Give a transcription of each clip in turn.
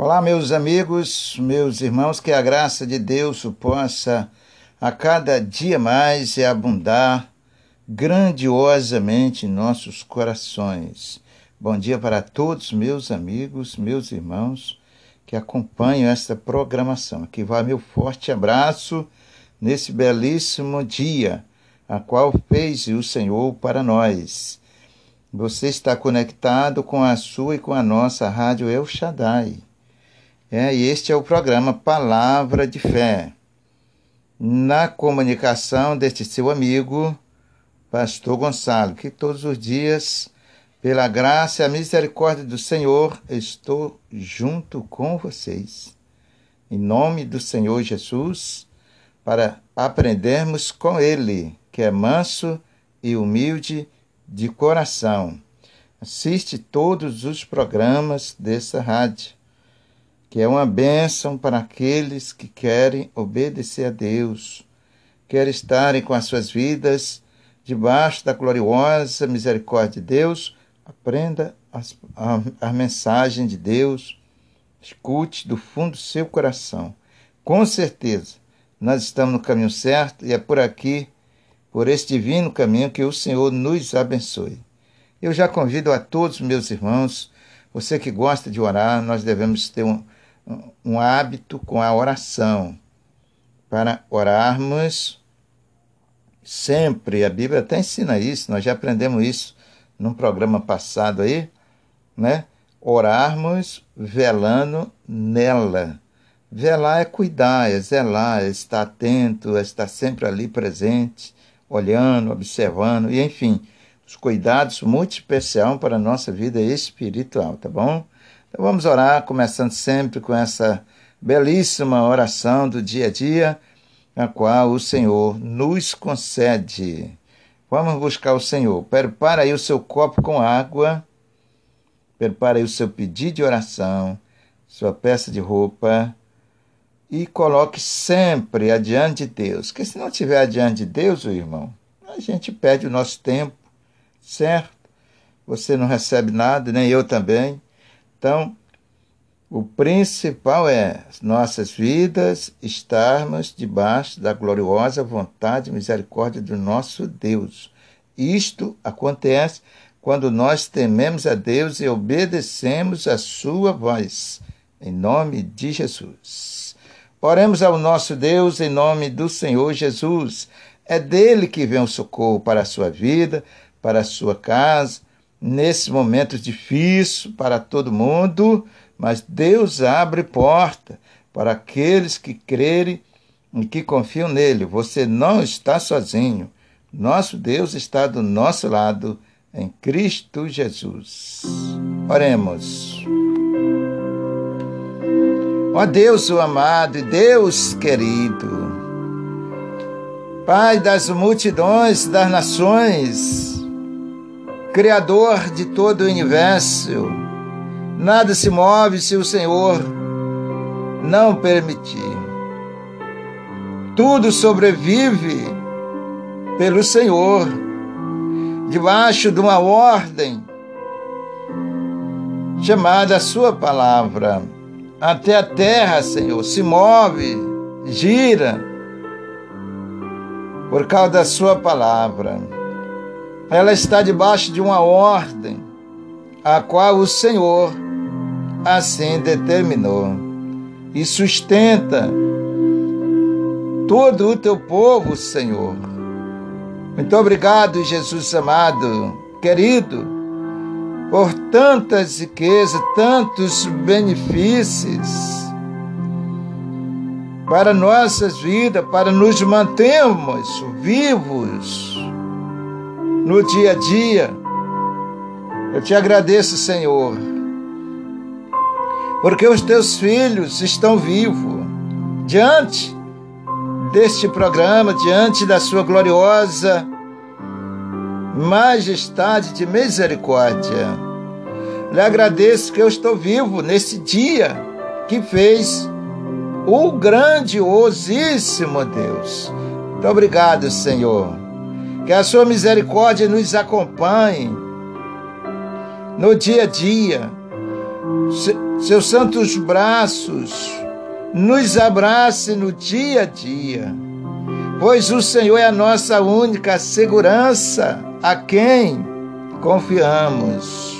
Olá, meus amigos, meus irmãos, que a graça de Deus possa a cada dia mais abundar grandiosamente em nossos corações. Bom dia para todos, meus amigos, meus irmãos que acompanham esta programação. Aqui vai meu forte abraço nesse belíssimo dia, a qual fez o Senhor para nós. Você está conectado com a sua e com a nossa rádio El Shaddai é, e este é o programa Palavra de Fé. Na comunicação deste seu amigo, Pastor Gonçalo, que todos os dias, pela graça e a misericórdia do Senhor, estou junto com vocês. Em nome do Senhor Jesus, para aprendermos com Ele, que é manso e humilde de coração. Assiste todos os programas dessa rádio que é uma bênção para aqueles que querem obedecer a Deus, querem estarem com as suas vidas debaixo da gloriosa misericórdia de Deus. Aprenda as, a, a mensagem de Deus, escute do fundo do seu coração. Com certeza, nós estamos no caminho certo e é por aqui, por esse divino caminho, que o Senhor nos abençoe. Eu já convido a todos meus irmãos, você que gosta de orar, nós devemos ter um um hábito com a oração, para orarmos sempre. A Bíblia até ensina isso, nós já aprendemos isso num programa passado aí, né? Orarmos velando nela. Velar é cuidar, é zelar, é estar atento, é estar sempre ali presente, olhando, observando, e enfim, os cuidados muito especiais para a nossa vida espiritual, tá bom? Então vamos orar, começando sempre com essa belíssima oração do dia a dia, a qual o Senhor nos concede. Vamos buscar o Senhor. Prepara aí o seu copo com água, prepara aí o seu pedido de oração, sua peça de roupa e coloque sempre adiante de Deus. Porque se não estiver adiante de Deus, irmão, a gente perde o nosso tempo, certo? Você não recebe nada, nem eu também. Então, o principal é nossas vidas estarmos debaixo da gloriosa vontade e misericórdia do nosso Deus. Isto acontece quando nós tememos a Deus e obedecemos a sua voz. Em nome de Jesus. Oremos ao nosso Deus em nome do Senhor Jesus. É dele que vem o socorro para a sua vida, para a sua casa, nesses momentos difíceis para todo mundo, mas Deus abre porta para aqueles que crerem e que confiam nele. Você não está sozinho. Nosso Deus está do nosso lado em Cristo Jesus. Oremos. Ó Deus, o amado e Deus querido, Pai das multidões das nações, Criador de todo o universo. Nada se move se o Senhor não permitir. Tudo sobrevive pelo Senhor, debaixo de uma ordem chamada a Sua palavra. Até a terra, Senhor, se move, gira, por causa da Sua palavra ela está debaixo de uma ordem, a qual o Senhor assim determinou, e sustenta todo o teu povo, Senhor. Muito obrigado, Jesus amado, querido, por tantas riquezas, tantos benefícios para nossas vidas, para nos mantermos vivos no dia a dia. Eu te agradeço, Senhor, porque os teus filhos estão vivos diante deste programa, diante da sua gloriosa majestade de misericórdia. Lhe agradeço que eu estou vivo nesse dia que fez o grandiosíssimo Deus. Muito obrigado, Senhor que a sua misericórdia nos acompanhe no dia a dia. seus santos braços nos abrace no dia a dia, pois o Senhor é a nossa única segurança a quem confiamos.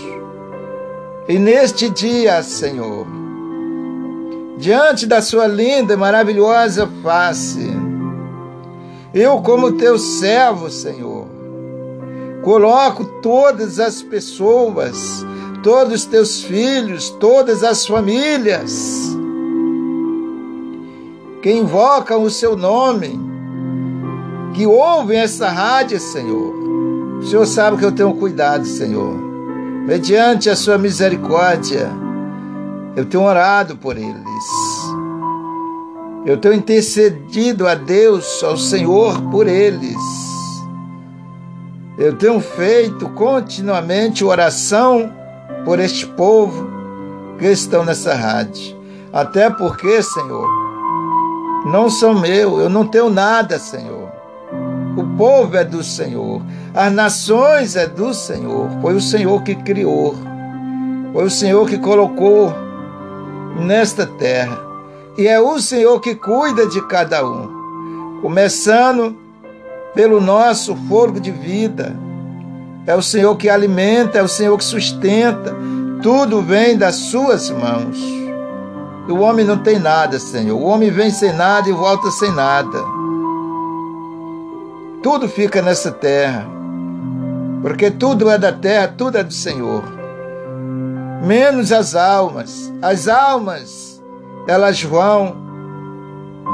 E neste dia, Senhor, diante da Sua linda e maravilhosa face, eu, como teu servo, Senhor, coloco todas as pessoas, todos os teus filhos, todas as famílias que invocam o seu nome, que ouvem essa rádio, Senhor. O Senhor sabe que eu tenho cuidado, Senhor. Mediante a sua misericórdia, eu tenho orado por eles. Eu tenho intercedido a Deus, ao Senhor, por eles. Eu tenho feito continuamente oração por este povo que estão nessa rádio. Até porque, Senhor, não são meu, eu não tenho nada, Senhor. O povo é do Senhor, as nações é do Senhor. Foi o Senhor que criou, foi o Senhor que colocou nesta terra. E é o Senhor que cuida de cada um, começando pelo nosso fogo de vida. É o Senhor que alimenta, é o Senhor que sustenta. Tudo vem das suas mãos. O homem não tem nada, Senhor. O homem vem sem nada e volta sem nada. Tudo fica nessa terra. Porque tudo é da terra, tudo é do Senhor. Menos as almas. As almas elas vão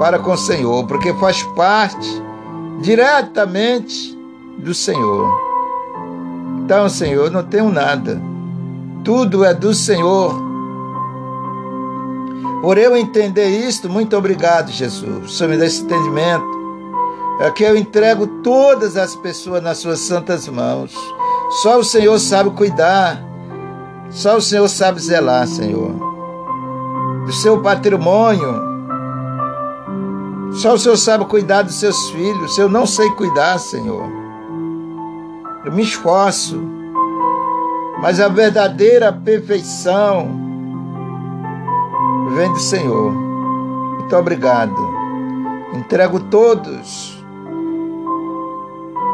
para com o Senhor, porque faz parte diretamente do Senhor. Então, Senhor, não tenho nada. Tudo é do Senhor. Por eu entender isto, muito obrigado, Jesus. O Senhor me dá esse entendimento. É que eu entrego todas as pessoas nas suas santas mãos. Só o Senhor sabe cuidar. Só o Senhor sabe zelar, Senhor do seu patrimônio. Só o Senhor sabe cuidar dos seus filhos. Eu não sei cuidar, Senhor, eu me esforço, mas a verdadeira perfeição vem do Senhor. Muito obrigado. Entrego todos,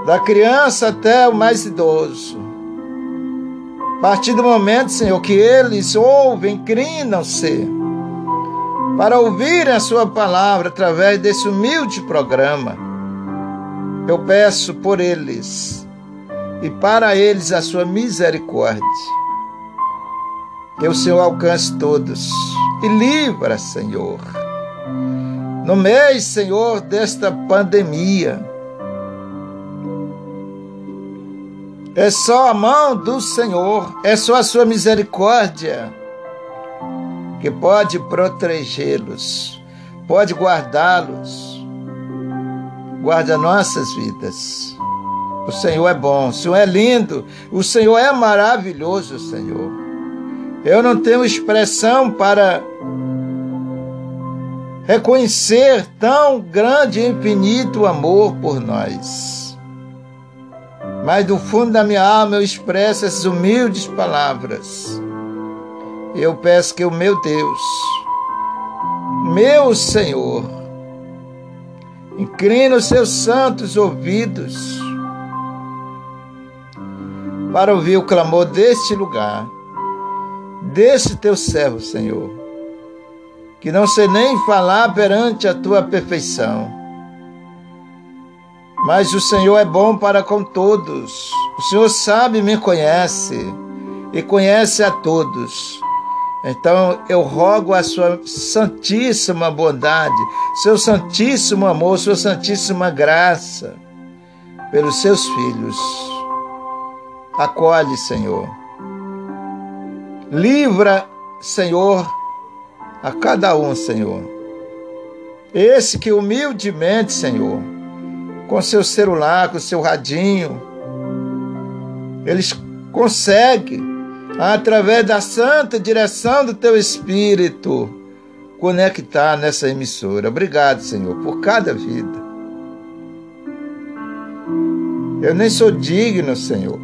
da criança até o mais idoso. A partir do momento, Senhor, que eles ouvem, inclinam-se para ouvir a Sua palavra através desse humilde programa. Eu peço por eles e para eles a Sua misericórdia. Que o Senhor alcance todos e livra, Senhor. No mês, Senhor, desta pandemia, é só a mão do Senhor, é só a Sua misericórdia que pode protegê-los, pode guardá-los. Guarda nossas vidas. O Senhor é bom, o Senhor é lindo, o Senhor é maravilhoso, Senhor. Eu não tenho expressão para reconhecer tão grande e infinito amor por nós. Mas do fundo da minha alma eu expresso essas humildes palavras eu peço que o meu Deus, meu Senhor, inclina os seus santos ouvidos para ouvir o clamor deste lugar, desse teu servo, Senhor, que não sei nem falar perante a tua perfeição. Mas o Senhor é bom para com todos. O Senhor sabe e me conhece e conhece a todos. Então eu rogo a sua santíssima bondade, seu santíssimo amor, sua santíssima graça pelos seus filhos. Acolhe, Senhor. Livra, Senhor, a cada um, Senhor. Esse que humildemente, Senhor, com seu celular, com seu radinho, eles conseguem através da santa direção do teu Espírito, conectar nessa emissora. Obrigado, Senhor, por cada vida. Eu nem sou digno, Senhor.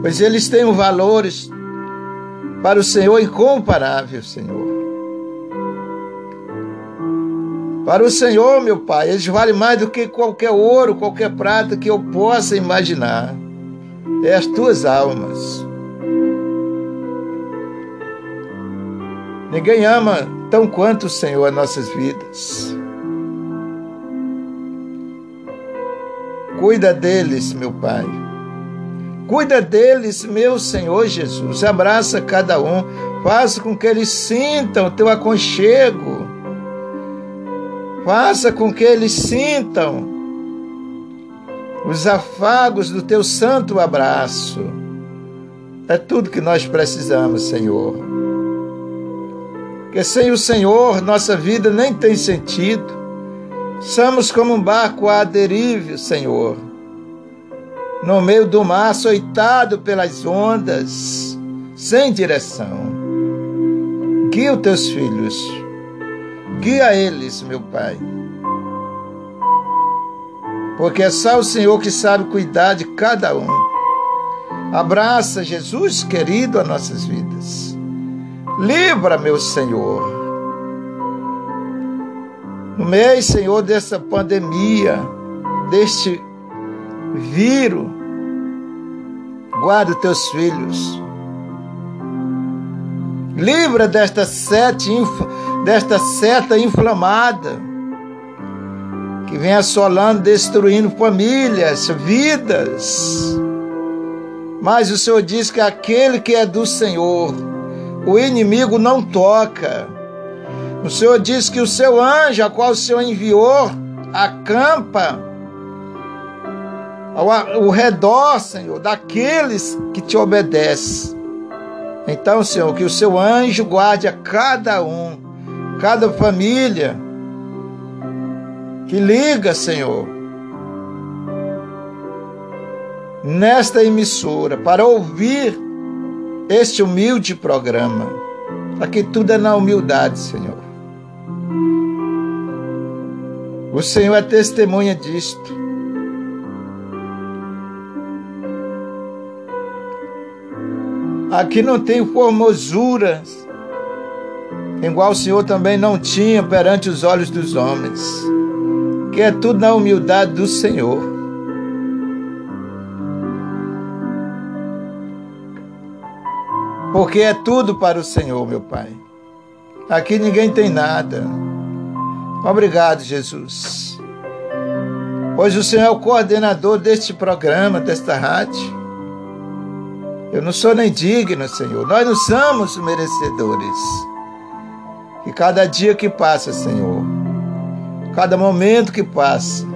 pois eles têm valores para o Senhor incomparável, Senhor. Para o Senhor, meu Pai, eles valem mais do que qualquer ouro, qualquer prata que eu possa imaginar. É as tuas almas. Ninguém ama tão quanto o Senhor as nossas vidas. Cuida deles, meu Pai. Cuida deles, meu Senhor Jesus. Abraça cada um. Faça com que eles sintam o teu aconchego. Faça com que eles sintam os afagos do teu santo abraço. É tudo que nós precisamos, Senhor. Que sem o Senhor nossa vida nem tem sentido. Somos como um barco à deriva, Senhor, no meio do mar, açoitado pelas ondas, sem direção. Guia os teus filhos, guia eles, meu Pai. Porque é só o Senhor que sabe cuidar de cada um. Abraça, Jesus querido, as nossas vidas. Livra, meu Senhor no meio, Senhor, dessa pandemia, deste vírus, guarda teus filhos. Livra desta desta seta inflamada que vem assolando, destruindo famílias, vidas. Mas o Senhor diz que aquele que é do Senhor, o inimigo não toca. O Senhor diz que o seu anjo, a qual o Senhor enviou, acampa ao, ao redor, Senhor, daqueles que te obedecem. Então, Senhor, que o seu anjo guarde a cada um, cada família que liga, Senhor, nesta emissora para ouvir este humilde programa. Aqui tudo é na humildade, Senhor. O Senhor é testemunha disto. Aqui não tem formosuras, igual o Senhor também não tinha perante os olhos dos homens, é tudo na humildade do Senhor. Porque é tudo para o Senhor, meu Pai. Aqui ninguém tem nada. Obrigado, Jesus. Pois o Senhor é o coordenador deste programa, desta rádio. Eu não sou nem digno, Senhor. Nós não somos merecedores. Que cada dia que passa, Senhor, cada momento que passa,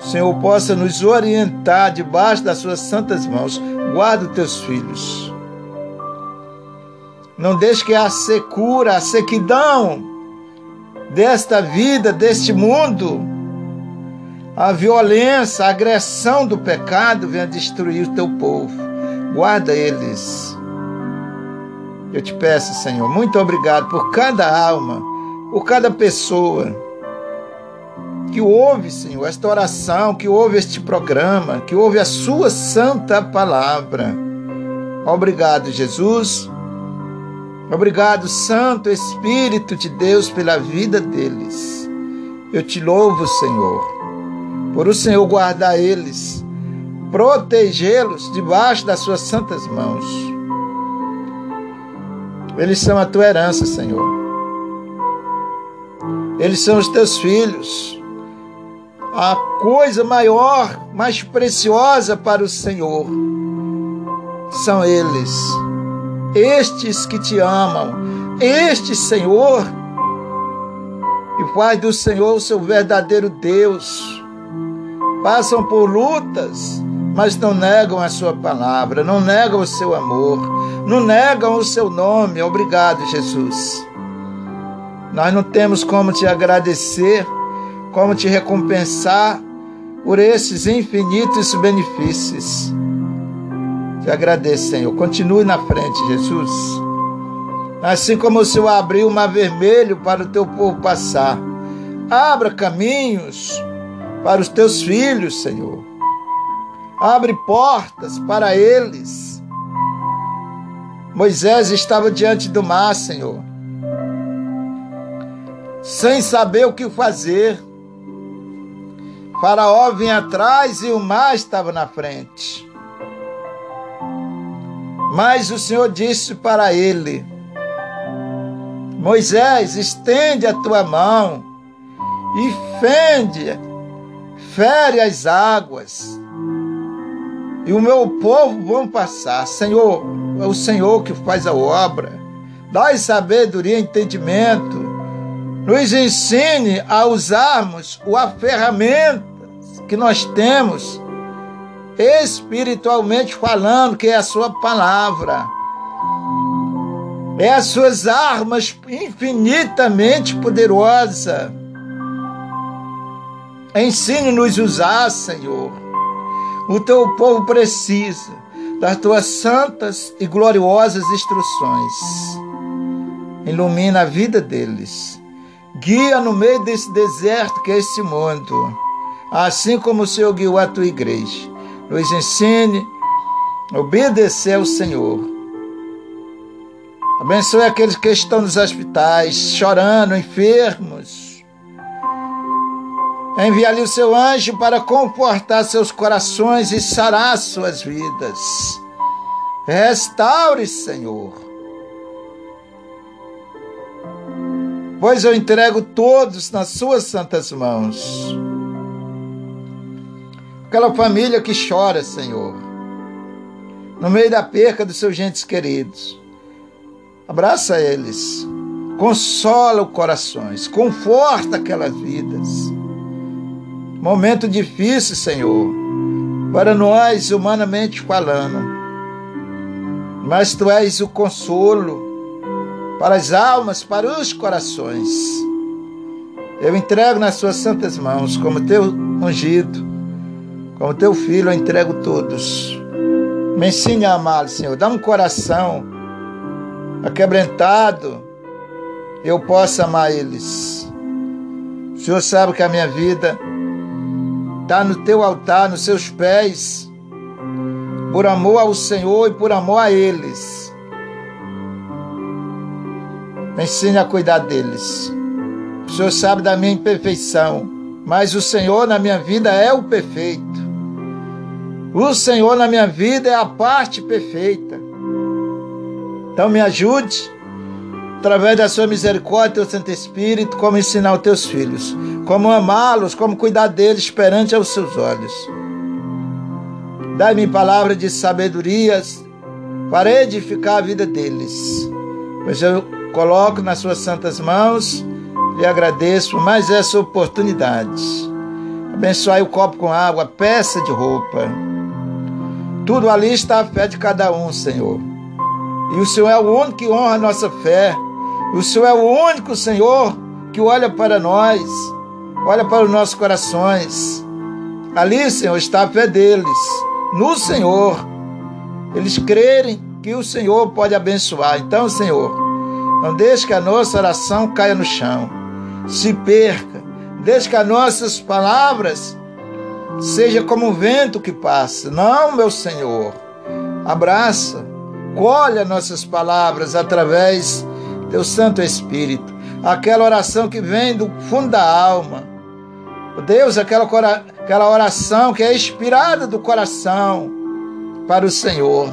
o Senhor possa nos orientar debaixo das suas santas mãos. Guarda os teus filhos. Não deixe que a secura, a sequidão desta vida, deste mundo, a violência, a agressão do pecado venha destruir o teu povo. Guarda eles. Eu te peço, Senhor, muito obrigado por cada alma, por cada pessoa que ouve, Senhor, esta oração, que ouve este programa, que ouve a Sua santa palavra. Obrigado, Jesus Obrigado, Santo Espírito de Deus, pela vida deles. Eu te louvo, Senhor, por o Senhor guardar eles, protegê-los debaixo das suas santas mãos. Eles são a tua herança, Senhor. Eles são os teus filhos. A coisa maior, mais preciosa para o Senhor são eles estes que te amam, este Senhor, e faz do Senhor o seu verdadeiro Deus. Passam por lutas, mas não negam a sua palavra, não negam o seu amor, não negam o seu nome. Obrigado, Jesus. Nós não temos como te agradecer, como te recompensar por esses infinitos benefícios. Te agradeço, Senhor. Continue na frente, Jesus. Assim como o Senhor abriu o mar vermelho para o teu povo passar, abra caminhos para os teus filhos, Senhor. Abre portas para eles. Moisés estava diante do mar, Senhor, sem saber o que fazer. Faraó vinha atrás e o mar estava na frente. Mas o Senhor disse para ele: Moisés, estende a tua mão e fende, fere as águas, e o meu povo vão passar. Senhor, é o Senhor que faz a obra. Dai sabedoria e entendimento. Nos ensine a usarmos a ferramenta que nós temos, espiritualmente falando, que é a Sua palavra. É as Suas armas infinitamente poderosas. Ensine-nos a usar, Senhor. O teu povo precisa das tuas santas e gloriosas instruções. Ilumina a vida deles. Guia no meio desse deserto que é esse mundo assim como o Senhor guiou a tua igreja. Nos ensine a obedecer ao Senhor. Abençoe aqueles que estão nos hospitais, chorando, enfermos. Envia-lhe o seu anjo para confortar seus corações e sarar suas vidas. Restaure, Senhor. Pois eu entrego todos nas suas santas mãos. Aquela família que chora, Senhor, no meio da perca dos seus gentes queridos. Abraça eles, consola os corações, conforta aquelas vidas. Momento difícil, Senhor, para nós, humanamente falando, mas Tu és o consolo para as almas, para os corações. Eu entrego nas Suas santas mãos, como Teu ungido, como teu filho, eu entrego todos. Me ensine a amar, Senhor. Dá um coração aquebrantado. Eu possa amar eles. O Senhor sabe que a minha vida está no teu altar, nos seus pés, por amor ao Senhor e por amor a eles. Me ensine a cuidar deles. O Senhor sabe da minha imperfeição, mas o Senhor na minha vida é o perfeito. O Senhor na minha vida é a parte perfeita. Então me ajude, através da sua misericórdia, teu Santo Espírito, como ensinar os teus filhos, como amá-los, como cuidar deles perante aos seus olhos. Dai-me palavra de sabedorias para edificar a vida deles, pois eu coloco nas suas santas mãos e agradeço mais essa oportunidade. Abençoai o copo com água, peça de roupa. Tudo ali está a fé de cada um, Senhor. E o Senhor é o único que honra a nossa fé. O Senhor é o único, Senhor, que olha para nós, olha para os nossos corações. Ali, Senhor, está a fé deles, no Senhor. Eles crerem que o Senhor pode abençoar. Então, Senhor, não deixe que a nossa oração caia no chão, se perca. Deixe que as nossas palavras seja como um vento que passa. Não, meu Senhor. Abraça, colha nossas palavras através do Santo Espírito. Aquela oração que vem do fundo da alma. Deus, aquela, aquela oração que é inspirada do coração para o Senhor.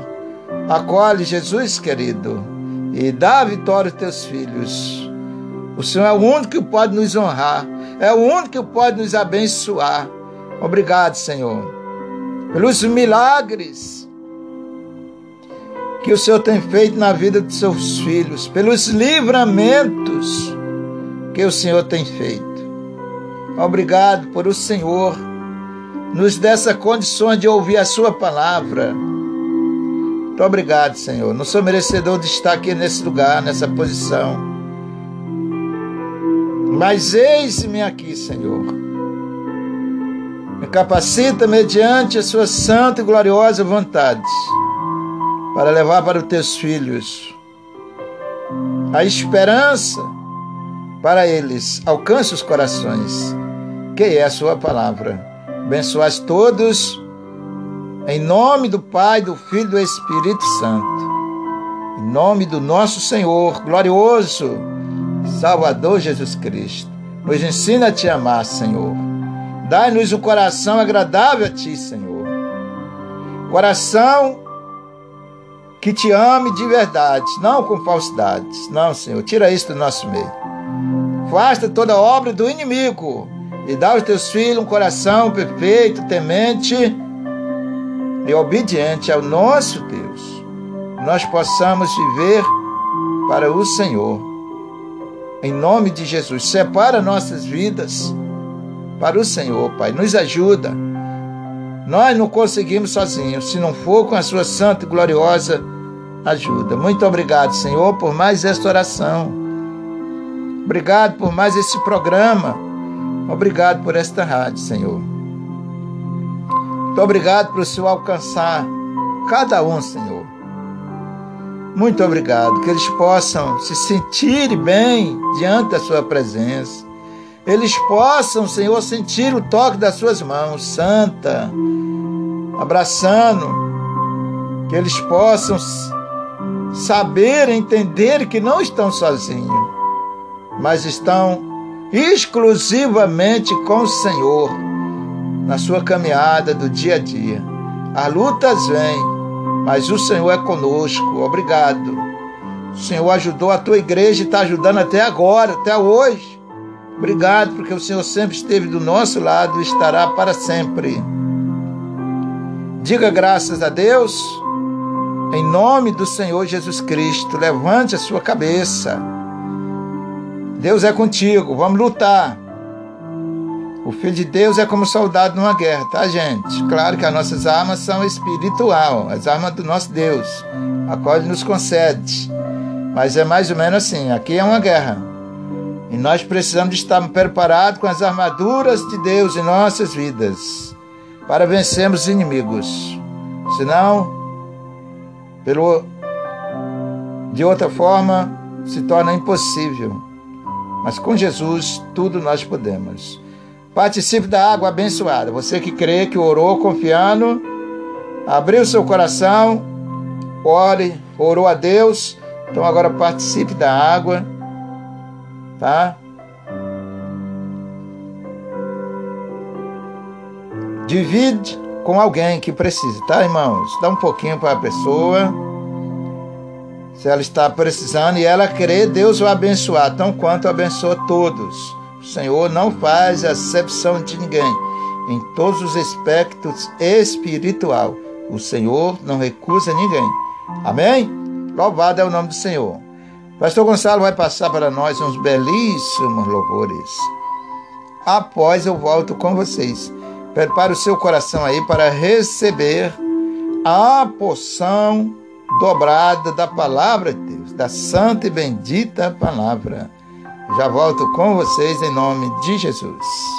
Acolhe, Jesus querido, e dá vitória aos teus filhos. O Senhor é o único que pode nos honrar, é o único que pode nos abençoar. Obrigado, Senhor, pelos milagres que o Senhor tem feito na vida dos seus filhos, pelos livramentos que o Senhor tem feito. Obrigado por o Senhor nos dessa condições de ouvir a Sua palavra. Muito obrigado, Senhor. Não sou merecedor de estar aqui nesse lugar, nessa posição. Mas eis-me aqui, Senhor me capacita mediante a sua santa e gloriosa vontade para levar para os teus filhos a esperança para eles. Alcance os corações, que é a sua palavra. Abençoas todos, em nome do Pai, do Filho e do Espírito Santo. Em nome do nosso Senhor, glorioso Salvador Jesus Cristo. Nos ensina a te amar, Senhor. Dai-nos um coração agradável a ti, Senhor. Coração que te ame de verdade, não com falsidades. Não, Senhor, tira isso do nosso meio. Afasta toda obra do inimigo e dá aos teus filhos um coração perfeito, temente e obediente ao nosso Deus. Nós possamos viver para o Senhor. Em nome de Jesus, separa nossas vidas para o Senhor, Pai. Nos ajuda. Nós não conseguimos sozinhos, se não for com a sua santa e gloriosa ajuda. Muito obrigado, Senhor, por mais esta oração. Obrigado por mais esse programa. Obrigado por esta rádio, Senhor. Muito obrigado por o Senhor alcançar cada um, Senhor. Muito obrigado. Que eles possam se sentir bem diante da Sua presença. Eles possam, Senhor, sentir o toque das Suas mãos, Santa, abraçando. Que eles possam saber, entender que não estão sozinhos, mas estão exclusivamente com o Senhor na sua caminhada do dia a dia. As lutas vêm, mas o Senhor é conosco. Obrigado. O Senhor ajudou a tua igreja e está ajudando até agora, até hoje. Obrigado, porque o Senhor sempre esteve do nosso lado e estará para sempre. Diga graças a Deus. Em nome do Senhor Jesus Cristo, levante a sua cabeça. Deus é contigo, vamos lutar. O Filho de Deus é como soldado numa guerra, tá, gente? Claro que as nossas armas são espiritual, as armas do nosso Deus, a qual Ele nos concede. Mas é mais ou menos assim: aqui é uma guerra. E nós precisamos estar preparados com as armaduras de Deus em nossas vidas para vencermos os inimigos. Senão, pelo, de outra forma, se torna impossível. Mas com Jesus, tudo nós podemos. Participe da água abençoada. Você que crê, que orou confiando, abriu seu coração, ore, orou a Deus. Então agora participe da água, tá? Divide com alguém que precisa, tá, irmãos? Dá um pouquinho para a pessoa. Se ela está precisando e ela querer, Deus vai abençoar, tão quanto abençoa todos. O Senhor não faz acepção de ninguém. Em todos os aspectos espiritual, o Senhor não recusa ninguém. Amém? Louvado é o nome do Senhor. Pastor Gonçalo vai passar para nós uns belíssimos louvores. Após eu volto com vocês. Prepare o seu coração aí para receber a porção dobrada da palavra de Deus, da santa e bendita palavra. Já volto com vocês em nome de Jesus.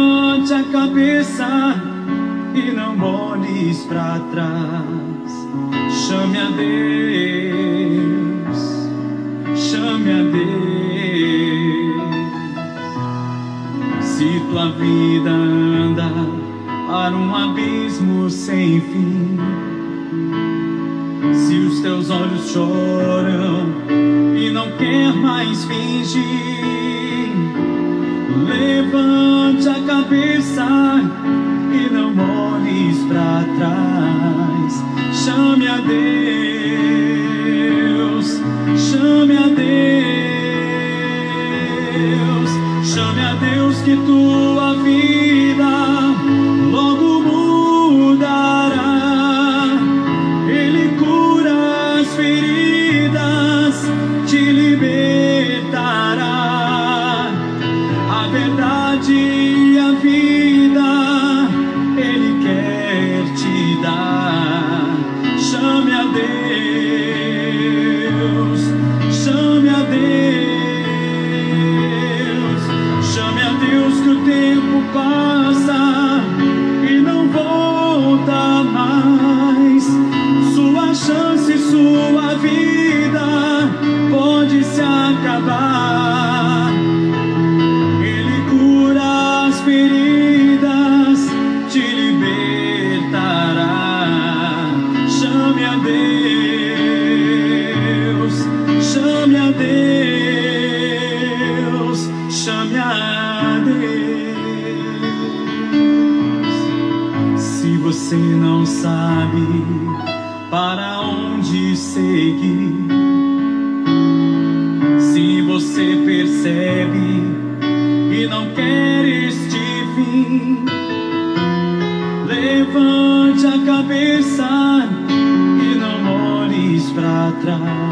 Levante a cabeça e não olhes para trás. Chame a Deus, chame a Deus. Se tua vida anda para um abismo sem fim, se os teus olhos choram e não quer mais fingir, levante a cabeça e não olhes para trás. Chame a Deus, chame a Deus, chame a Deus que tua seguir, se você percebe e não quer este fim, levante a cabeça e não olhes para trás.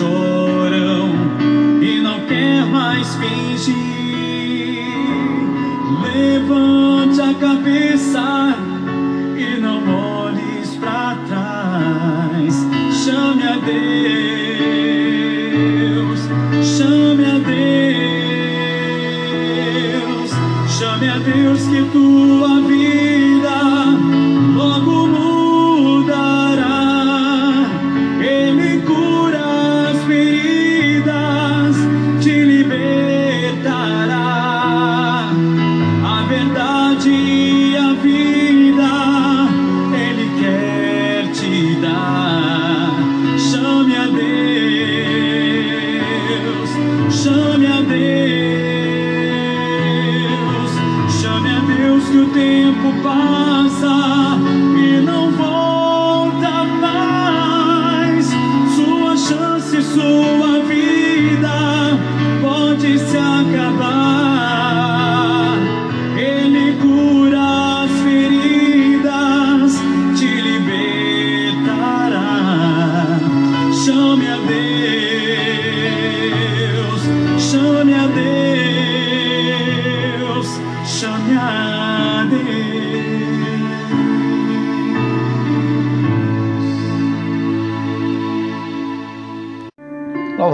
Choram e não quer mais fingir, levante a cabeça e não olhes para trás. Chame a Deus, chame a Deus, chame a Deus que tua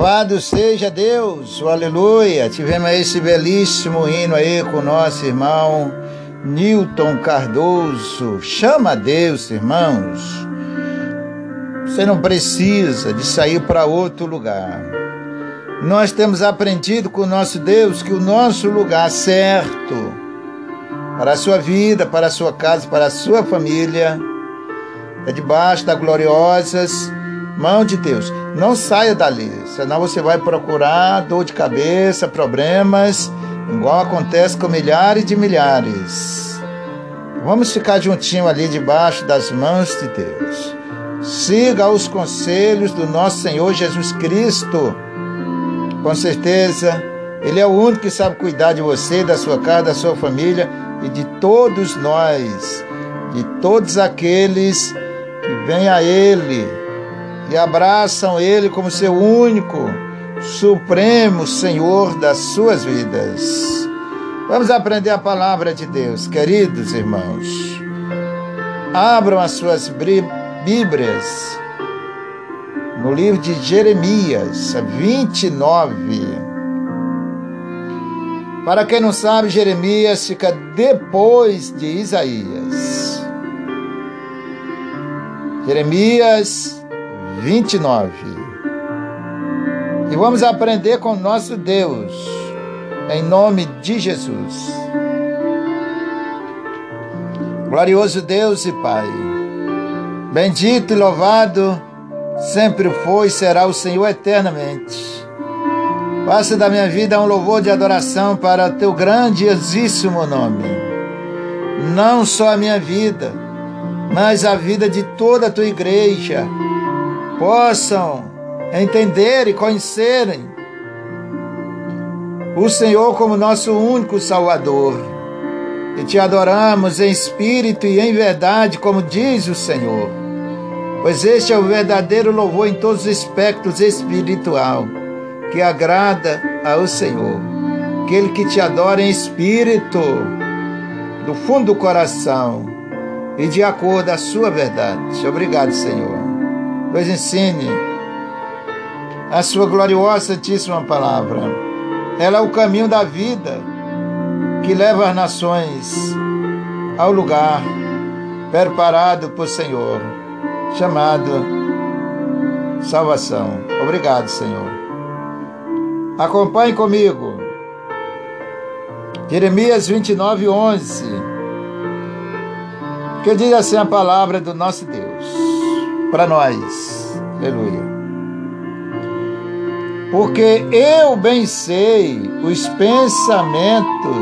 Louvado seja Deus, aleluia. Tivemos esse belíssimo hino aí com o nosso irmão Newton Cardoso. Chama a Deus, irmãos. Você não precisa de sair para outro lugar. Nós temos aprendido com o nosso Deus que o nosso lugar certo para a sua vida, para a sua casa, para a sua família é debaixo das gloriosas mão de Deus. Não saia dali, senão você vai procurar dor de cabeça, problemas, igual acontece com milhares de milhares. Vamos ficar juntinho ali debaixo das mãos de Deus. Siga os conselhos do nosso Senhor Jesus Cristo. Com certeza, Ele é o único que sabe cuidar de você, da sua casa, da sua família e de todos nós, de todos aqueles que vêm a Ele e abraçam Ele como seu único, supremo Senhor das suas vidas. Vamos aprender a palavra de Deus, queridos irmãos. Abram as suas Bíblias no livro de Jeremias 29. Para quem não sabe, Jeremias fica depois de Isaías. Jeremias 29. E vamos aprender com nosso Deus, em nome de Jesus. Glorioso Deus e Pai, bendito e louvado sempre foi e será o Senhor eternamente. Faça da minha vida um louvor de adoração para teu grandiosíssimo nome. Não só a minha vida, mas a vida de toda a tua igreja possam entender e conhecerem o Senhor como nosso único Salvador. E te adoramos em espírito e em verdade, como diz o Senhor. Pois este é o verdadeiro louvor em todos os aspectos espiritual, que agrada ao Senhor. Aquele que te adora em espírito, do fundo do coração e de acordo a sua verdade. Obrigado, Senhor pois ensine a sua gloriosa santíssima palavra. Ela é o caminho da vida que leva as nações ao lugar preparado por Senhor, chamado salvação. Obrigado, Senhor. Acompanhe comigo. Jeremias 29, 11. Que diz assim a palavra do nosso Deus para nós. Aleluia. Porque eu bem sei os pensamentos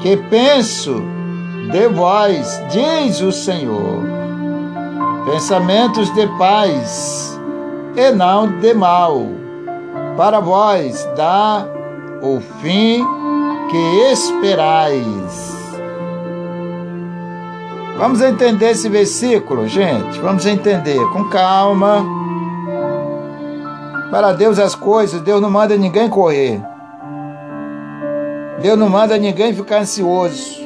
que penso de vós, diz o Senhor. Pensamentos de paz e não de mal, para vós dá o fim que esperais. Vamos entender esse versículo, gente. Vamos entender com calma. Para Deus as coisas, Deus não manda ninguém correr. Deus não manda ninguém ficar ansioso.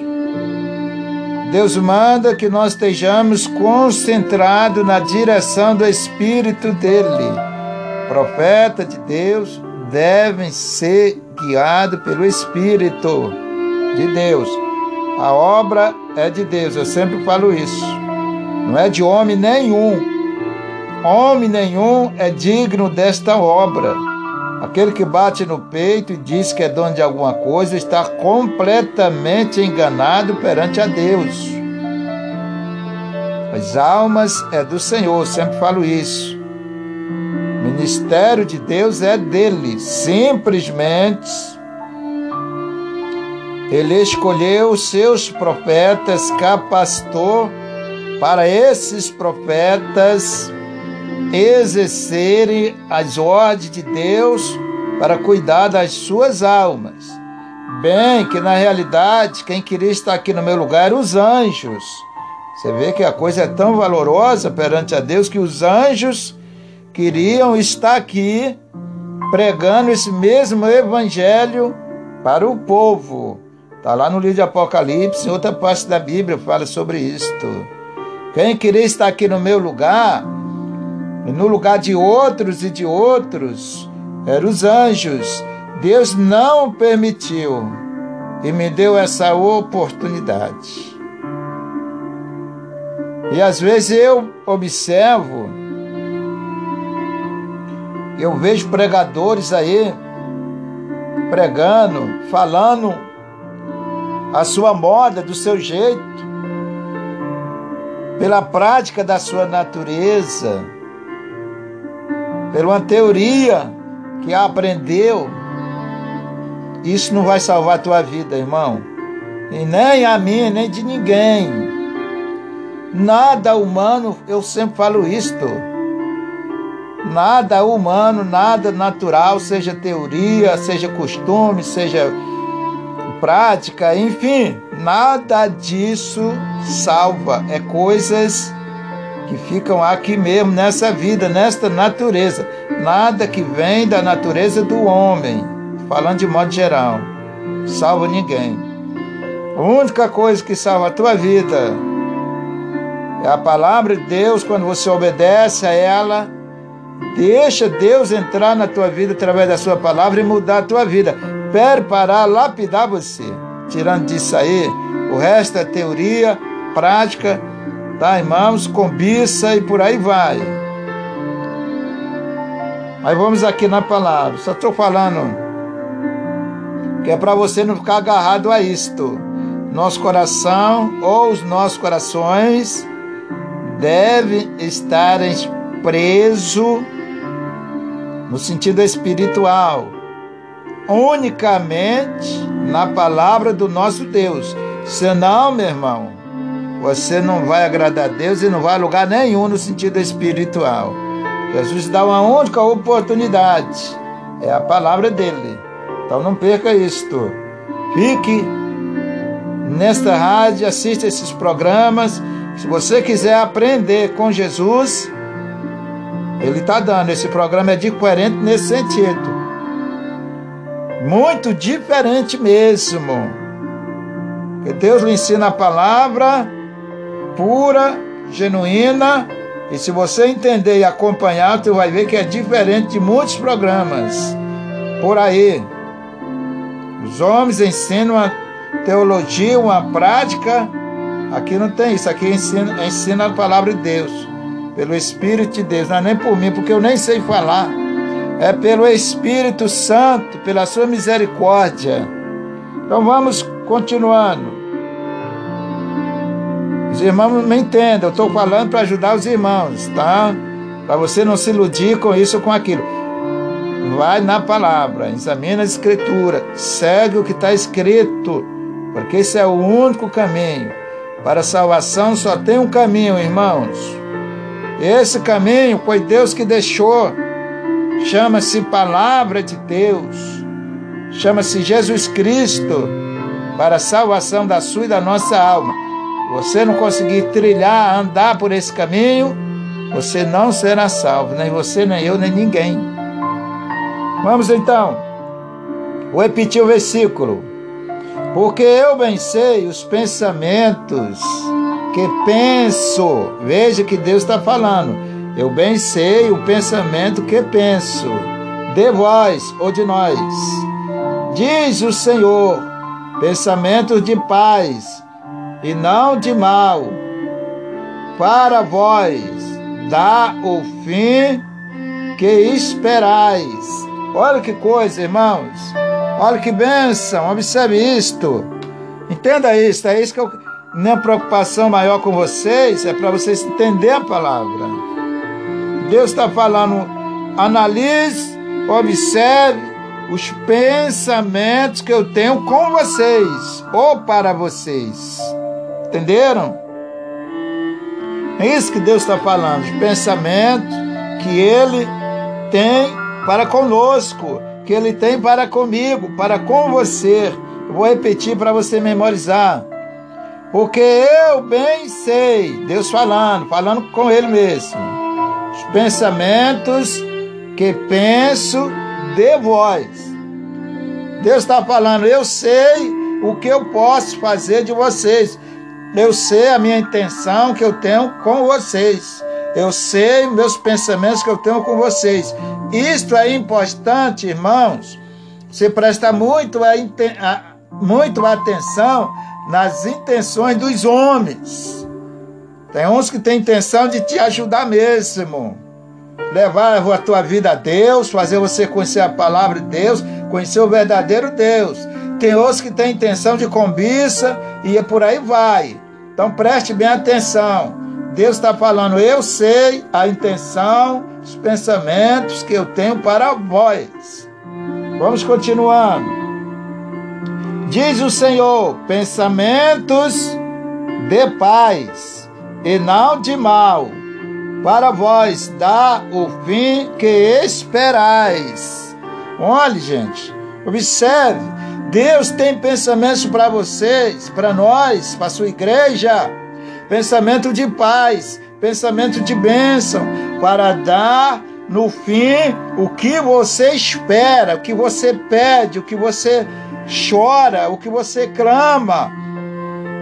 Deus manda que nós estejamos concentrados na direção do Espírito dele. Profeta de Deus devem ser guiados pelo Espírito de Deus. A obra é de Deus, eu sempre falo isso. Não é de homem nenhum. Homem nenhum é digno desta obra. Aquele que bate no peito e diz que é dono de alguma coisa está completamente enganado perante a Deus. As almas é do Senhor, sempre falo isso. O ministério de Deus é dele, simplesmente ele escolheu seus profetas, capacitou para esses profetas exercerem as ordens de Deus para cuidar das suas almas. Bem, que na realidade quem queria estar aqui no meu lugar eram os anjos. Você vê que a coisa é tão valorosa perante a Deus que os anjos queriam estar aqui pregando esse mesmo evangelho para o povo. Está lá no livro de Apocalipse, em outra parte da Bíblia fala sobre isto. Quem queria estar aqui no meu lugar, no lugar de outros e de outros, eram os anjos. Deus não permitiu e me deu essa oportunidade. E às vezes eu observo, eu vejo pregadores aí pregando, falando a sua moda, do seu jeito, pela prática da sua natureza, pela uma teoria que aprendeu. Isso não vai salvar a tua vida, irmão. e nem a mim, nem de ninguém. Nada humano, eu sempre falo isto. Nada humano, nada natural, seja teoria, seja costume, seja prática, enfim, nada disso salva. É coisas que ficam aqui mesmo, nessa vida, nesta natureza. Nada que vem da natureza do homem, falando de modo geral, salva ninguém. A única coisa que salva a tua vida é a palavra de Deus, quando você obedece a ela, deixa Deus entrar na tua vida através da sua palavra e mudar a tua vida, preparar, lapidar você. Tirando disso aí, o resto é teoria, prática, tá, irmãos? Cobiça e por aí vai. Mas vamos aqui na palavra. Só estou falando que é para você não ficar agarrado a isto. Nosso coração ou os nossos corações devem estar preso no sentido espiritual, unicamente na palavra do nosso Deus. Senão, meu irmão, você não vai agradar a Deus e não vai a lugar nenhum no sentido espiritual. Jesus dá uma única oportunidade, é a palavra dele. Então não perca isto. Fique nesta rádio, assista esses programas. Se você quiser aprender com Jesus, ele está dando. Esse programa é diferente nesse sentido. Muito diferente mesmo. Que Deus lhe ensina a palavra pura, genuína, e se você entender e acompanhar, você vai ver que é diferente de muitos programas por aí. Os homens ensinam a teologia, uma prática. Aqui não tem isso, aqui ensina, ensina a palavra de Deus, pelo Espírito de Deus, não é nem por mim, porque eu nem sei falar. É pelo Espírito Santo, pela sua misericórdia. Então vamos continuando. Os irmãos me entendam, eu estou falando para ajudar os irmãos, tá? Para você não se iludir com isso ou com aquilo. Vai na palavra, examina a escritura, segue o que está escrito porque esse é o único caminho. Para a salvação só tem um caminho, irmãos. Esse caminho foi Deus que deixou. Chama-se Palavra de Deus. Chama-se Jesus Cristo para a salvação da sua e da nossa alma. Você não conseguir trilhar, andar por esse caminho, você não será salvo, nem você, nem eu, nem ninguém. Vamos então. Vou repetir o versículo. Porque eu bem sei os pensamentos que penso. Veja que Deus está falando. Eu bem sei o pensamento que penso de vós ou de nós. Diz o Senhor, pensamentos de paz e não de mal, para vós dá o fim que esperais. Olha que coisa, irmãos. Olha que bênção, observe isto. Entenda isso, é isso que eu. Minha preocupação maior com vocês é para vocês entenderem a palavra. Deus está falando, analise, observe os pensamentos que eu tenho com vocês ou para vocês. Entenderam? É isso que Deus está falando, os pensamentos que Ele tem para conosco que Ele tem para comigo, para com você. Eu vou repetir para você memorizar. Porque eu bem sei, Deus falando, falando com Ele mesmo, os pensamentos que penso de vós. Deus está falando, eu sei o que eu posso fazer de vocês. Eu sei a minha intenção que eu tenho com vocês. Eu sei meus pensamentos que eu tenho com vocês. Isto é importante, irmãos. Você presta muito, a, muito atenção nas intenções dos homens. Tem uns que têm intenção de te ajudar mesmo. Levar a tua vida a Deus, fazer você conhecer a palavra de Deus, conhecer o verdadeiro Deus. Tem outros que têm intenção de cobiça e é por aí vai. Então preste bem atenção. Deus está falando, eu sei a intenção, os pensamentos que eu tenho para vós. Vamos continuando. Diz o Senhor, pensamentos de paz e não de mal, para vós dar o fim que esperais. Olhe, gente, observe, Deus tem pensamentos para vocês, para nós, para sua igreja, pensamento de paz, pensamento de bênção, para dar no fim o que você espera, o que você pede, o que você chora, o que você clama.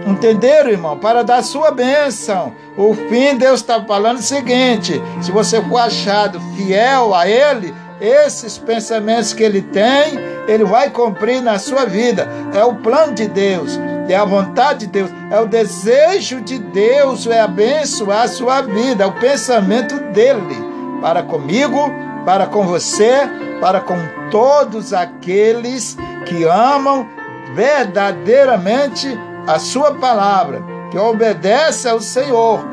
Entenderam, irmão? Para dar sua bênção. O fim, Deus está falando o seguinte: se você for achado fiel a Ele, esses pensamentos que Ele tem, Ele vai cumprir na sua vida. É o plano de Deus, é a vontade de Deus, é o desejo de Deus, é abençoar a sua vida, é o pensamento dele para comigo, para com você, para com todos aqueles que amam verdadeiramente a sua palavra, que obedece ao Senhor.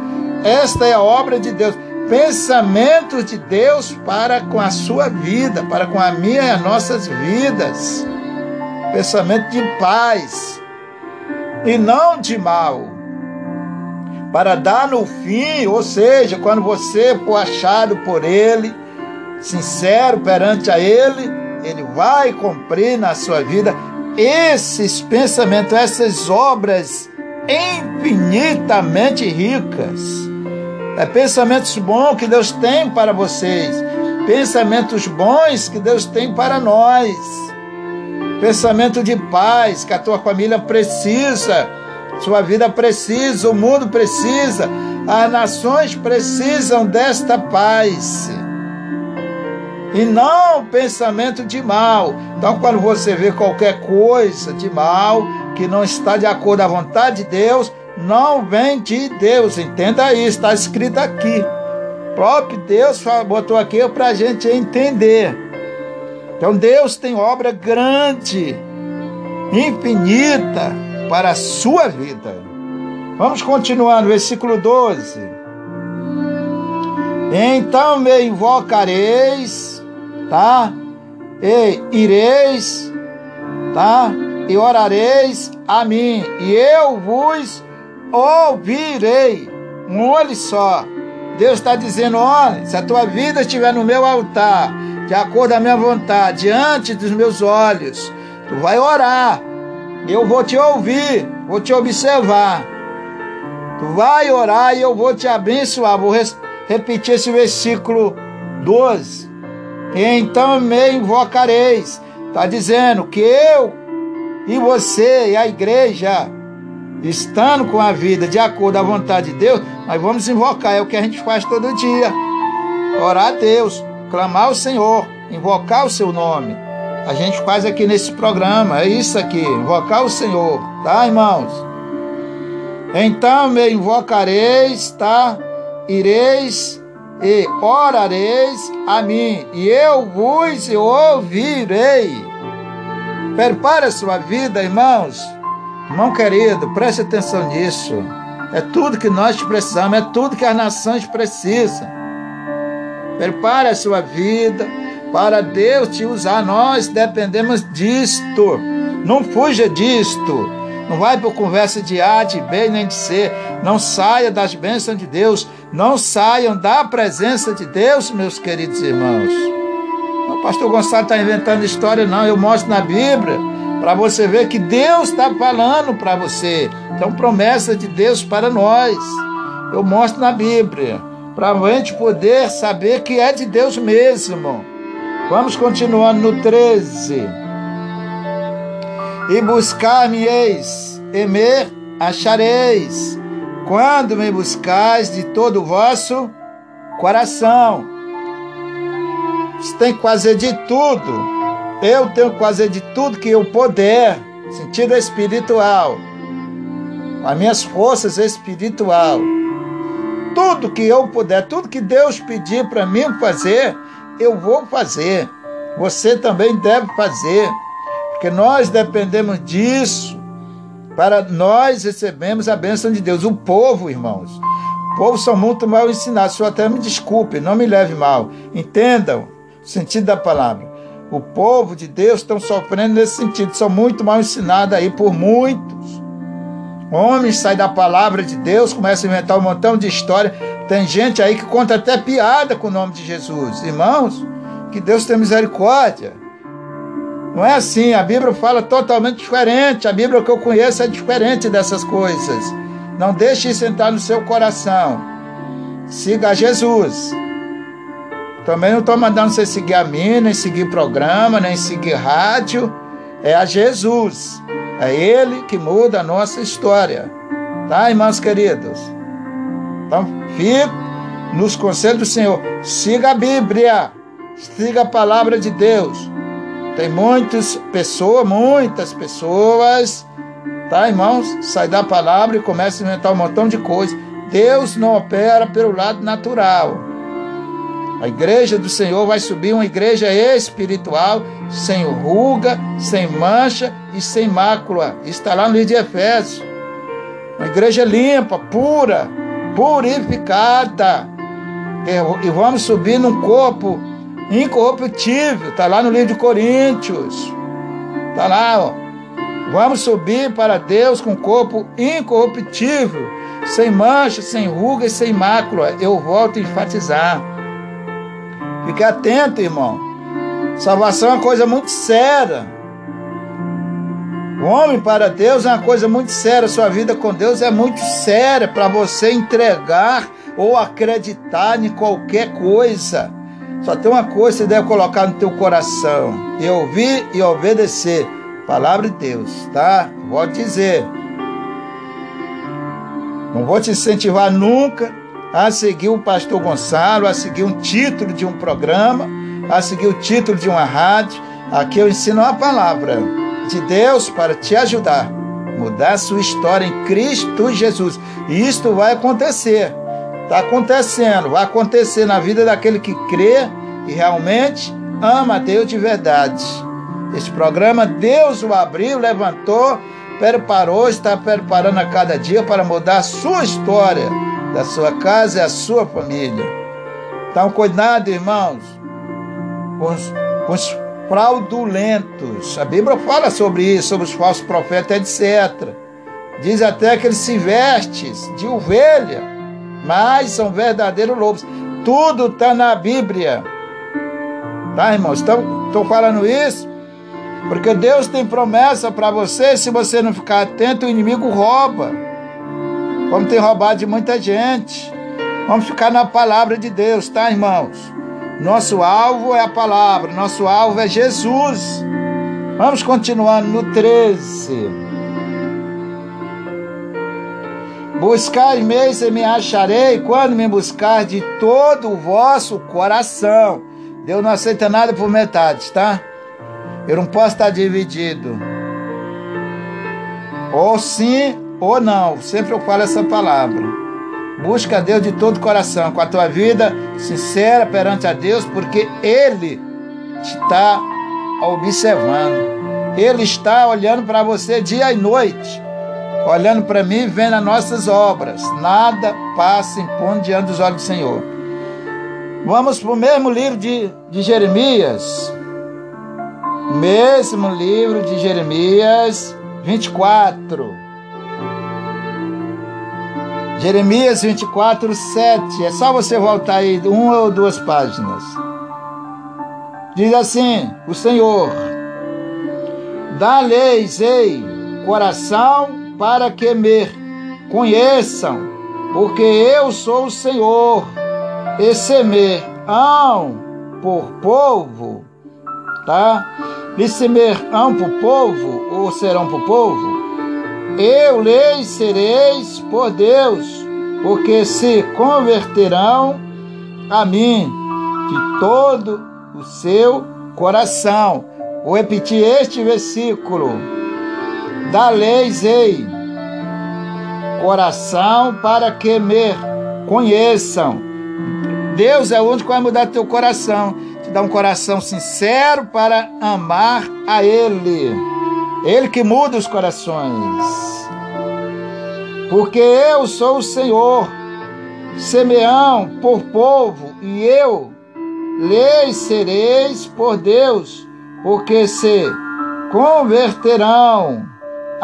Esta é a obra de Deus. Pensamentos de Deus para com a sua vida, para com a minha e as nossas vidas. Pensamento de paz e não de mal. Para dar no fim, ou seja, quando você for achado por Ele, sincero perante a Ele, Ele vai cumprir na sua vida esses pensamentos, essas obras infinitamente ricas. É pensamentos bons que Deus tem para vocês, pensamentos bons que Deus tem para nós, pensamento de paz que a tua família precisa, sua vida precisa, o mundo precisa, as nações precisam desta paz e não pensamento de mal. Então, quando você vê qualquer coisa de mal que não está de acordo à vontade de Deus, não vem de Deus. Entenda isso, está escrito aqui. O próprio Deus botou aqui para a gente entender. Então, Deus tem obra grande, infinita para a sua vida. Vamos continuar no versículo 12. Então me invocareis tá? E ireis, tá? E orareis a mim, e eu vos ouvirei. Um olho só. Deus está dizendo: olha, se a tua vida estiver no meu altar, de acordo com a minha vontade, diante dos meus olhos, tu vai orar. Eu vou te ouvir, vou te observar. Tu vai orar e eu vou te abençoar. Vou repetir esse versículo 12 então me invocareis. Está dizendo que eu e você e a igreja, estando com a vida de acordo à vontade de Deus, nós vamos invocar, é o que a gente faz todo dia. Orar a Deus, clamar ao Senhor, invocar o seu nome. A gente faz aqui nesse programa, é isso aqui, invocar o Senhor, tá, irmãos? Então me invocareis, tá? Ireis e orareis a mim, e eu vos ouvirei. Prepare a sua vida, irmãos. Irmão querido, preste atenção nisso. É tudo que nós precisamos, é tudo que as nações precisam. Prepare a sua vida para Deus te usar. Nós dependemos disto. Não fuja disto. Não vai por conversa de A, de B, nem de C. Não saia das bênçãos de Deus. Não saiam da presença de Deus, meus queridos irmãos. O pastor Gonçalo está inventando história, não. Eu mostro na Bíblia para você ver que Deus está falando para você. Então, promessa de Deus para nós. Eu mostro na Bíblia para a gente poder saber que é de Deus mesmo. Vamos continuando no 13 e buscar-me-eis, e me achareis, quando me buscais de todo o vosso coração. Você tem que fazer de tudo. Eu tenho que fazer de tudo que eu puder, sentido espiritual, com as minhas forças espiritual. Tudo que eu puder, tudo que Deus pedir para mim fazer, eu vou fazer. Você também deve fazer porque nós dependemos disso para nós recebemos a bênção de Deus. O povo, irmãos, o povo são muito mal ensinados. Só até me desculpe, não me leve mal. Entendam o sentido da palavra. o povo de Deus estão sofrendo nesse sentido, são muito mal ensinados aí por muitos. Homens saem da palavra de Deus, começam a inventar um montão de história. Tem gente aí que conta até piada com o nome de Jesus. Irmãos, que Deus tenha misericórdia. Não é assim, a Bíblia fala totalmente diferente. A Bíblia que eu conheço é diferente dessas coisas. Não deixe isso entrar no seu coração. Siga Jesus. Também não estou mandando você seguir a mim, nem seguir programa, nem seguir rádio. É a Jesus. É Ele que muda a nossa história. Tá, irmãos queridos? Então, fique nos conselhos do Senhor. Siga a Bíblia. Siga a palavra de Deus. Tem muitas pessoas, muitas pessoas, tá, irmãos? Sai da palavra e começa a inventar um montão de coisas. Deus não opera pelo lado natural. A igreja do Senhor vai subir uma igreja espiritual, sem ruga, sem mancha e sem mácula. Está lá no livro de Efésios. Uma igreja limpa, pura, purificada. E vamos subir num corpo incorruptível. Está lá no livro de Coríntios. Está lá, ó. Vamos subir para Deus com corpo incorruptível, sem mancha, sem ruga e sem mácula. Eu volto a enfatizar. Fique atento, irmão. Salvação é uma coisa muito séria. O homem para Deus é uma coisa muito séria. Sua vida com Deus é muito séria para você entregar ou acreditar em qualquer coisa. Só tem uma coisa que você deve colocar no teu coração: e ouvir e obedecer. Palavra de Deus, tá? Vou dizer. Não vou te incentivar nunca a seguir o pastor Gonçalo, a seguir um título de um programa, a seguir o título de uma rádio. Aqui eu ensino a palavra de Deus para te ajudar, mudar sua história em Cristo Jesus. E isto vai acontecer. Está acontecendo, vai acontecer na vida daquele que crê e realmente ama a Deus de verdade. Este programa Deus o abriu, levantou, preparou, está preparando a cada dia para mudar a sua história, da sua casa e a sua família. Então, cuidado, irmãos, com os, com os fraudulentos. A Bíblia fala sobre isso, sobre os falsos profetas, etc. Diz até que eles se vestem de ovelha mas são verdadeiros lobos. Tudo está na Bíblia. Tá, irmãos? Estou falando isso porque Deus tem promessa para você. Se você não ficar atento, o inimigo rouba. Como tem roubado de muita gente. Vamos ficar na palavra de Deus, tá, irmãos? Nosso alvo é a palavra, nosso alvo é Jesus. Vamos continuando no 13. Buscar-me e me acharei quando me buscar de todo o vosso coração. Deus não aceita nada por metade, tá? Eu não posso estar dividido. Ou sim ou não. Sempre eu falo essa palavra. Busca Deus de todo o coração, com a tua vida sincera perante a Deus, porque Ele está observando. Ele está olhando para você dia e noite olhando para mim, vendo as nossas obras. Nada passa impune diante dos olhos do Senhor. Vamos para o mesmo livro de, de Jeremias. Mesmo livro de Jeremias 24. Jeremias 24, 7. É só você voltar aí uma ou duas páginas. Diz assim: O Senhor, dá-lhes, ei, coração para que me conheçam, porque eu sou o Senhor, e semeam por povo, tá? E semeam por povo, ou serão por povo, eu lhes sereis por Deus, porque se converterão a mim de todo o seu coração. Vou repetir este versículo da lei ei coração para que me conheçam. Deus é o único que vai mudar teu coração, te dá um coração sincero para amar a Ele. Ele que muda os corações. Porque eu sou o Senhor, semeão por povo, e eu lhes sereis por Deus, porque se converterão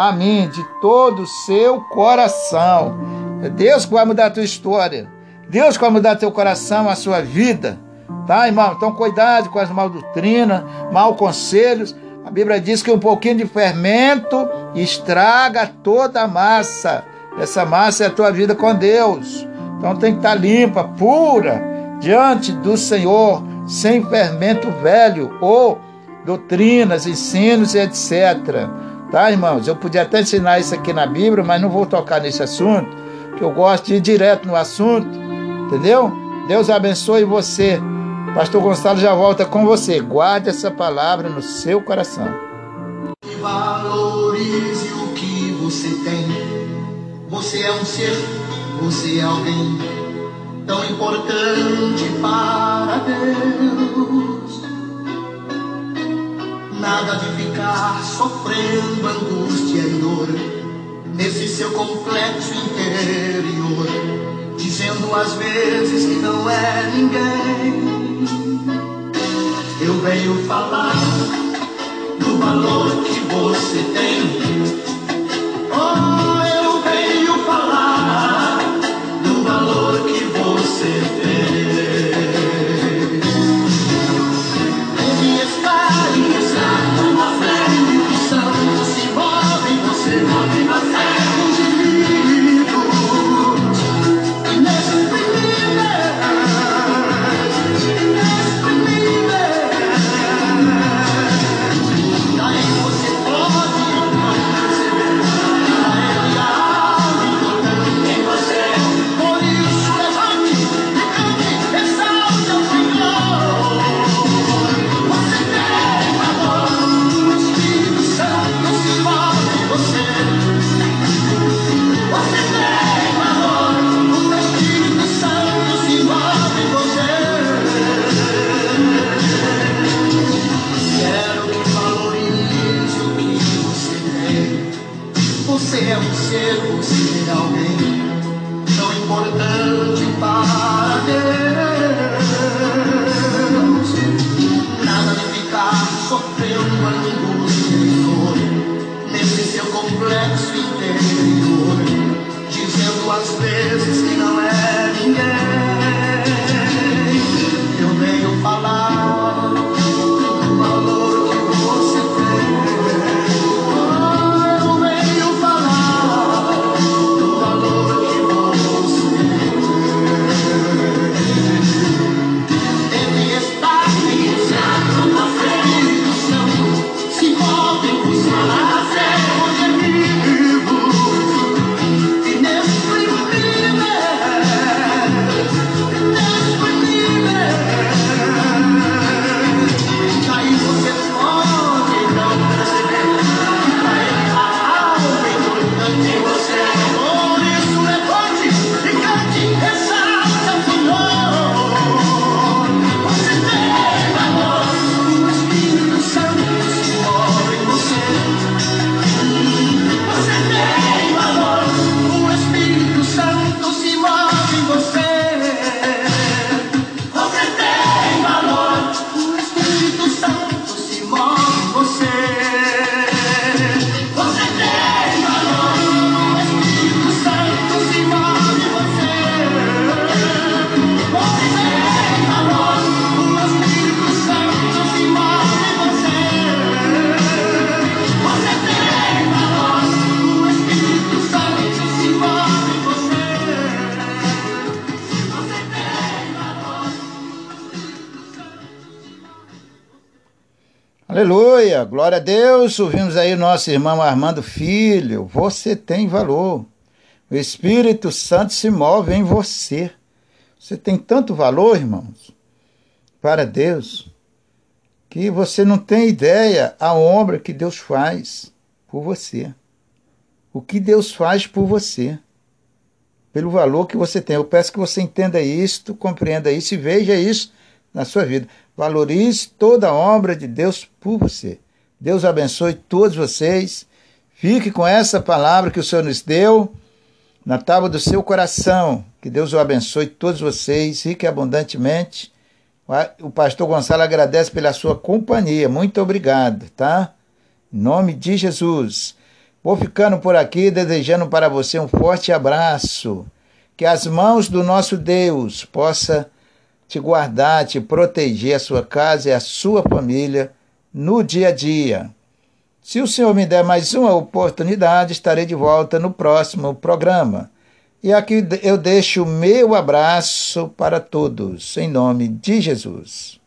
a mim de todo o seu coração. É Deus que vai mudar a tua história. Deus que vai mudar teu coração, a sua vida. Tá, irmão? Então, cuidado com as mal doutrinas, mal conselhos. A Bíblia diz que um pouquinho de fermento estraga toda a massa. Essa massa é a tua vida com Deus. Então tem que estar limpa, pura, diante do Senhor, sem fermento velho ou doutrinas, ensinos etc. Tá, irmãos? Eu podia até ensinar isso aqui na Bíblia, mas não vou tocar nesse assunto, que eu gosto de ir direto no assunto, entendeu? Deus abençoe você. Pastor Gonçalo já volta com você. Guarde essa palavra no seu coração. Valorize o que você tem. Você é um ser você é alguém tão importante para Deus. Nada de ficar sofrendo angústia e dor nesse seu complexo interior, dizendo às vezes que não é ninguém. Eu venho falar do valor que você tem. Oh, glória a Deus. Ouvimos aí nosso irmão Armando Filho. Você tem valor. O Espírito Santo se move em você. Você tem tanto valor, irmãos, para Deus, que você não tem ideia a obra que Deus faz por você. O que Deus faz por você. Pelo valor que você tem. Eu peço que você entenda isto, compreenda isso e veja isso na sua vida. Valorize toda a obra de Deus por você. Deus abençoe todos vocês. Fique com essa palavra que o Senhor nos deu na tábua do seu coração. Que Deus o abençoe todos vocês, e abundantemente. O pastor Gonçalo agradece pela sua companhia. Muito obrigado, tá? Em nome de Jesus. Vou ficando por aqui desejando para você um forte abraço. Que as mãos do nosso Deus possa te guardar, te proteger a sua casa e a sua família no dia a dia. Se o Senhor me der mais uma oportunidade, estarei de volta no próximo programa. E aqui eu deixo o meu abraço para todos, em nome de Jesus.